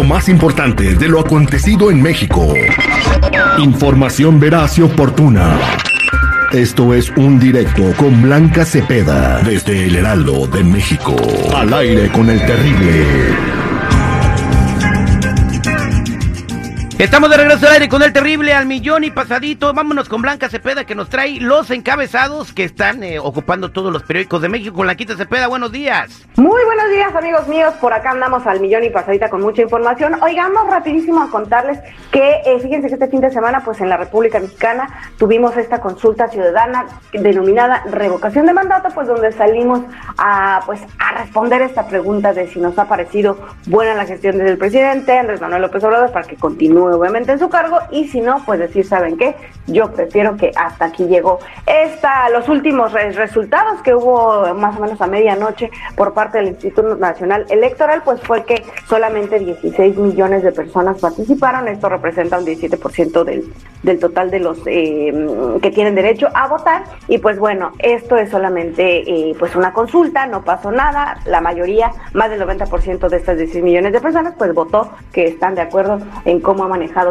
Lo más importante de lo acontecido en México. Información veraz y oportuna. Esto es un directo con Blanca Cepeda desde el Heraldo de México. Al aire con el terrible. Estamos de regreso al aire con el terrible al millón y pasadito. Vámonos con Blanca Cepeda que nos trae los encabezados que están eh, ocupando todos los periódicos de México. Con Blanquita Cepeda, buenos días. Muy buenos días amigos míos. Por acá andamos al millón y pasadita con mucha información. Oigamos rapidísimo a contarles que eh, fíjense que este fin de semana pues en la República Mexicana tuvimos esta consulta ciudadana denominada revocación de mandato pues donde salimos a pues a responder esta pregunta de si nos ha parecido buena la gestión del presidente Andrés Manuel López Obrador para que continúe obviamente en su cargo y si no, pues decir, ¿saben qué? Yo prefiero que hasta aquí llegó. Esta, los últimos resultados que hubo más o menos a medianoche por parte del Instituto Nacional Electoral, pues fue que solamente 16 millones de personas participaron. Esto representa un 17% del, del total de los eh, que tienen derecho a votar. Y pues bueno, esto es solamente eh, pues una consulta, no pasó nada. La mayoría, más del 90% de estas 16 millones de personas, pues votó que están de acuerdo en cómo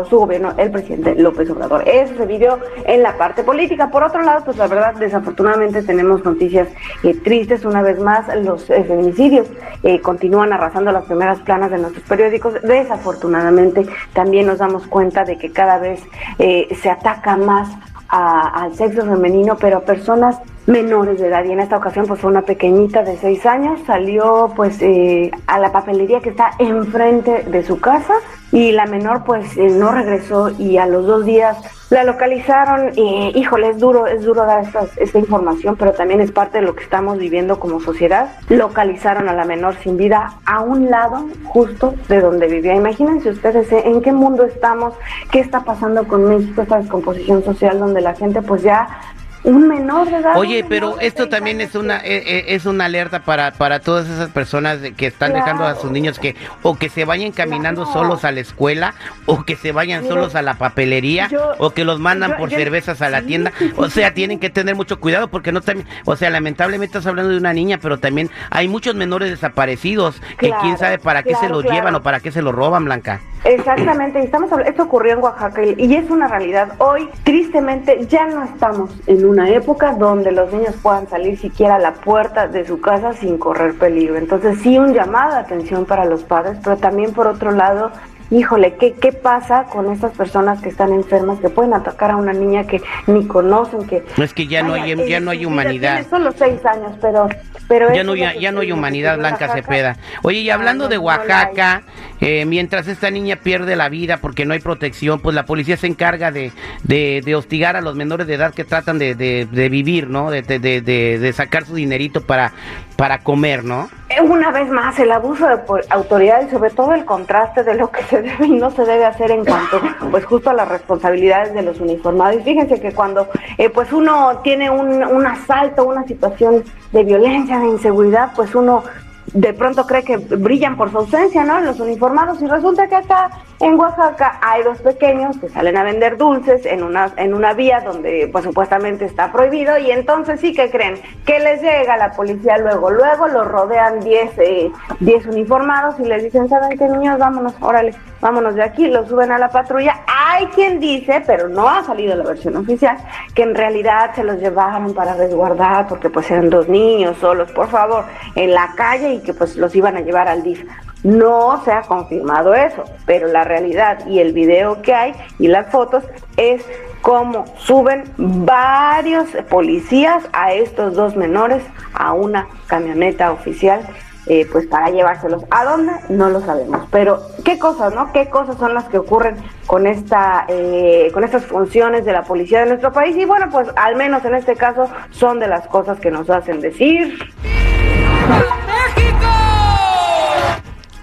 su gobierno el presidente López Obrador. Eso se vivió en la parte política. Por otro lado, pues la verdad, desafortunadamente tenemos noticias eh, tristes. Una vez más, los eh, feminicidios eh, continúan arrasando las primeras planas de nuestros periódicos. Desafortunadamente, también nos damos cuenta de que cada vez se ataca más al sexo femenino, pero a personas menores de edad y en esta ocasión pues fue una pequeñita de seis años, salió pues a la papelería que está enfrente de su casa y la menor pues eh, no regresó y a los dos días la localizaron y híjole, es duro, es duro dar esta, esta información, pero también es parte de lo que estamos viviendo como sociedad. Localizaron a la menor sin vida a un lado justo de donde vivía. Imagínense ustedes eh, en qué mundo estamos, qué está pasando con México, esta descomposición social donde la gente pues ya un menor de edad. Oye, pero esto también es una eh, eh, es una alerta para, para todas esas personas que están dejando a sus niños que o que se vayan caminando solos a la escuela o que se vayan solos a la papelería o que los mandan por cervezas a la tienda. O sea, tienen que tener mucho cuidado porque no también, o sea, lamentablemente estás hablando de una niña, pero también hay muchos menores desaparecidos que quién sabe para qué se los llevan o para qué se los roban, Blanca. Exactamente, estamos esto ocurrió en Oaxaca y es una realidad. Hoy, tristemente, ya no estamos en una época donde los niños puedan salir siquiera a la puerta de su casa sin correr peligro. Entonces, sí, un llamado de atención para los padres, pero también por otro lado, híjole, ¿qué, ¿qué pasa con estas personas que están enfermas, que pueden atacar a una niña que ni conocen? que No es que ya no hay, ya no hay humanidad. Tiene solo seis años, pero... pero ya no, ya, ya no hay humanidad, Blanca Cepeda. Oye, y hablando de Oaxaca, eh, mientras esta niña pierde la vida porque no hay protección, pues la policía se encarga de, de, hostigar a los menores de edad que tratan de, de vivir, ¿no? De, de, sacar su dinerito para, para comer, ¿no? Una vez más, el abuso de autoridad y sobre todo el contraste de lo que se debe y no se debe hacer en cuanto, pues justo a las responsabilidades de los uniformados. Fíjense que cuando, eh, pues uno tiene un, un asalto, una situación de violencia, de inseguridad, pues uno de pronto cree que brillan por su ausencia, ¿no? Los uniformados y resulta que acá en Oaxaca hay dos pequeños que salen a vender dulces en una en una vía donde pues supuestamente está prohibido y entonces sí que creen que les llega la policía luego, luego los rodean 10 eh, uniformados y les dicen, "¿Saben qué, niños? Vámonos, órale, vámonos de aquí." Los suben a la patrulla. Hay quien dice, pero no ha salido la versión oficial, que en realidad se los llevaron para resguardar porque pues eran dos niños solos, por favor, en la calle que pues los iban a llevar al DIF. No se ha confirmado eso, pero la realidad y el video que hay y las fotos es cómo suben varios policías a estos dos menores a una camioneta oficial eh, pues para llevárselos. ¿A dónde? No lo sabemos. Pero qué cosas, ¿no? ¿Qué cosas son las que ocurren con esta, eh, con estas funciones de la policía de nuestro país? Y bueno, pues al menos en este caso son de las cosas que nos hacen decir.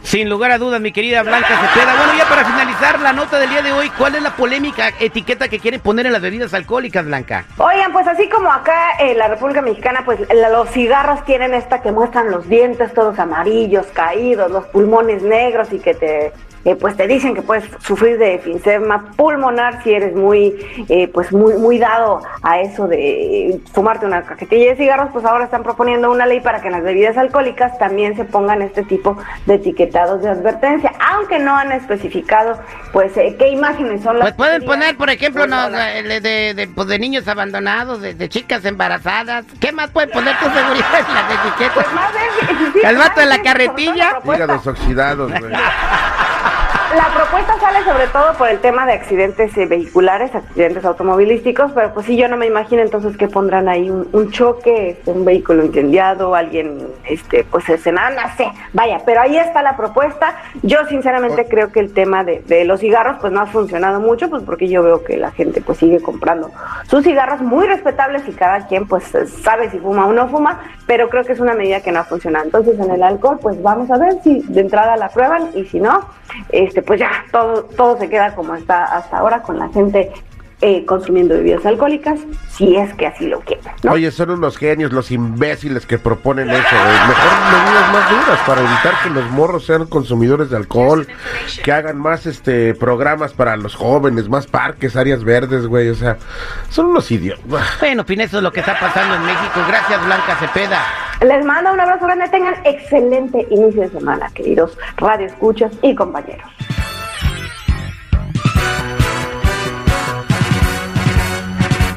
Sin lugar a dudas, mi querida Blanca Cepeda. Bueno, ya para finalizar la nota del día de hoy, ¿cuál es la polémica etiqueta que quieren poner en las bebidas alcohólicas, Blanca? Oigan, pues así como acá en la República Mexicana, pues los cigarros tienen esta que muestran los dientes todos amarillos, caídos, los pulmones negros y que te eh, pues te dicen que puedes sufrir de enfisema pulmonar si eres muy, eh, pues muy, muy dado a eso de fumarte una cajetilla de cigarros, pues ahora están proponiendo una ley para que en las bebidas alcohólicas también se pongan este tipo de etiquetados de advertencia, aunque no han especificado, pues, qué imágenes son las. Pues pueden poner, por ejemplo, no, de, pues, de, niños abandonados, de, chicas embarazadas. ¿Qué más pueden poner tu seguridad en las etiquetas? Pues más de, El vato de la carretilla. Hígados oxidados, güey. La propuesta sale sobre todo por el tema de accidentes eh, vehiculares, accidentes automovilísticos, pero pues sí, yo no me imagino entonces que pondrán ahí un, choque, este, un vehículo incendiado, alguien, este, pues escenado, no sé, vaya, pero ahí está la propuesta. Yo sinceramente creo que el tema de, de, los cigarros pues no ha funcionado mucho, pues porque yo veo que la gente pues sigue comprando sus cigarros muy respetables y cada quien pues sabe si fuma o no fuma, pero creo que es una medida que no ha funcionado. Entonces en el alcohol pues vamos a ver si de entrada la prueban y si no, este pues ya todo, todo se queda como está hasta ahora con la gente eh, consumiendo bebidas alcohólicas, si es que así lo quieren. Oye, son unos genios los imbéciles que proponen eso, Mejor medidas más duras para evitar que los morros sean consumidores de alcohol, que hagan más este programas para los jóvenes, más parques, áreas verdes, güey. O sea, son unos idiotas. Bueno, fin, eso es lo que está pasando en México. Gracias, Blanca Cepeda. Les mando un abrazo grande. Tengan excelente inicio de semana, queridos radioescuchas y compañeros.